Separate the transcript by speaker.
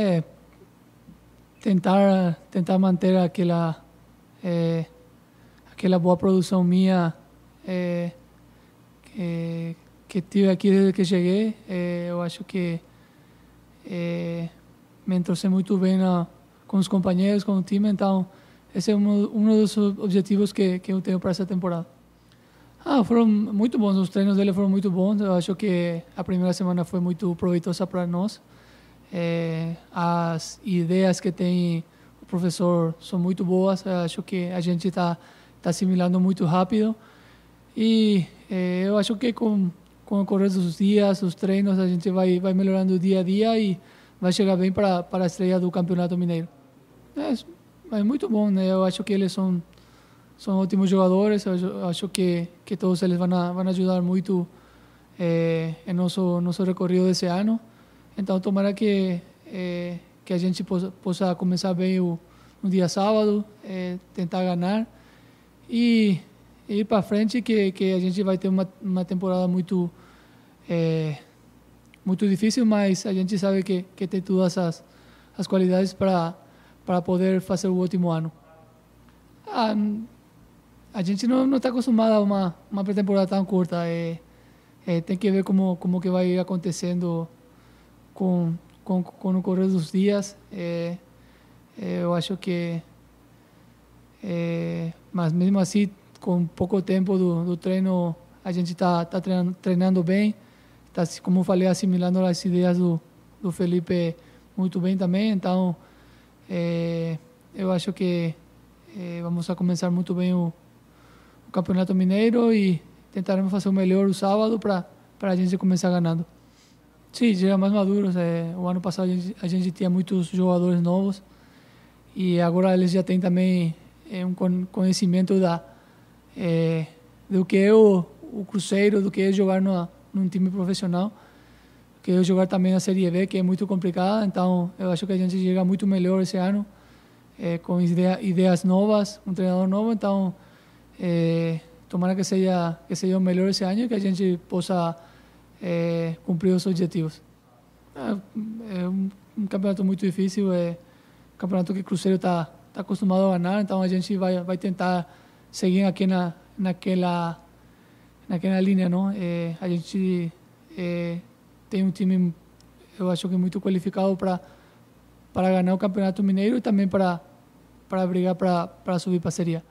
Speaker 1: É, tentar tentar manter aquela é, aquela boa produção minha é, que, que tive aqui desde que cheguei. É, eu acho que é, me entrosei muito bem na, com os companheiros, com o time, então esse é um, um dos objetivos que, que eu tenho para essa temporada. Ah, foram muito bons, os treinos dele foram muito bons. Eu acho que a primeira semana foi muito proveitosa para nós. É, as ideias que tem o professor são muito boas. Acho que a gente está tá assimilando muito rápido. E é, eu acho que com, com o correr dos dias, os treinos, a gente vai, vai melhorando dia a dia e vai chegar bem para a estreia do Campeonato Mineiro. É, é muito bom, né? Eu acho que eles são são ótimos jogadores. Eu acho que que todos eles vão vão ajudar muito é, em nosso nosso recorrido desse ano. Então, tomara que é, que a gente possa, possa começar bem o, no dia sábado, é, tentar ganhar e ir para frente que que a gente vai ter uma uma temporada muito é, muito difícil, mas a gente sabe que que tem todas as as qualidades para para poder fazer o último ano. Ah, a gente não está acostumado a uma uma pré-temporada tão curta. É, tem que ver como como que vai acontecendo com, com, com o correr dos dias. É, é, eu acho que. É, mas mesmo assim, com pouco tempo do, do treino, a gente está tá treinando, treinando bem. Está, como falei, assimilando as ideias do, do Felipe muito bem também. Então, é, eu acho que é, vamos começar muito bem o, o Campeonato Mineiro e tentaremos fazer o melhor o sábado para a gente começar ganhando. Sim, já mais maduros. É, o ano passado a gente, a gente, tinha muitos jogadores novos e agora eles já têm também é, um conhecimento da é, do que é o, o Cruzeiro, do que é jogar numa, num time profissional, que é jogar também a Série B, que é muito complicada. Então, eu acho que a gente chega muito melhor esse ano, é, com ideia, ideias novas, um treinador novo. Então, tomara que seja que seja o melhor esse ano e que a gente possa é, cumprir os objetivos. É, é um, um, campeonato muito difícil, é um campeonato que o Cruzeiro está tá acostumado a ganhar, então a gente vai vai tentar seguir aqui na naquela naquela linha, não? É, a gente é, tem um time, eu acho que muito qualificado para para ganhar o campeonato mineiro e também para para brigar para para subir para a Série.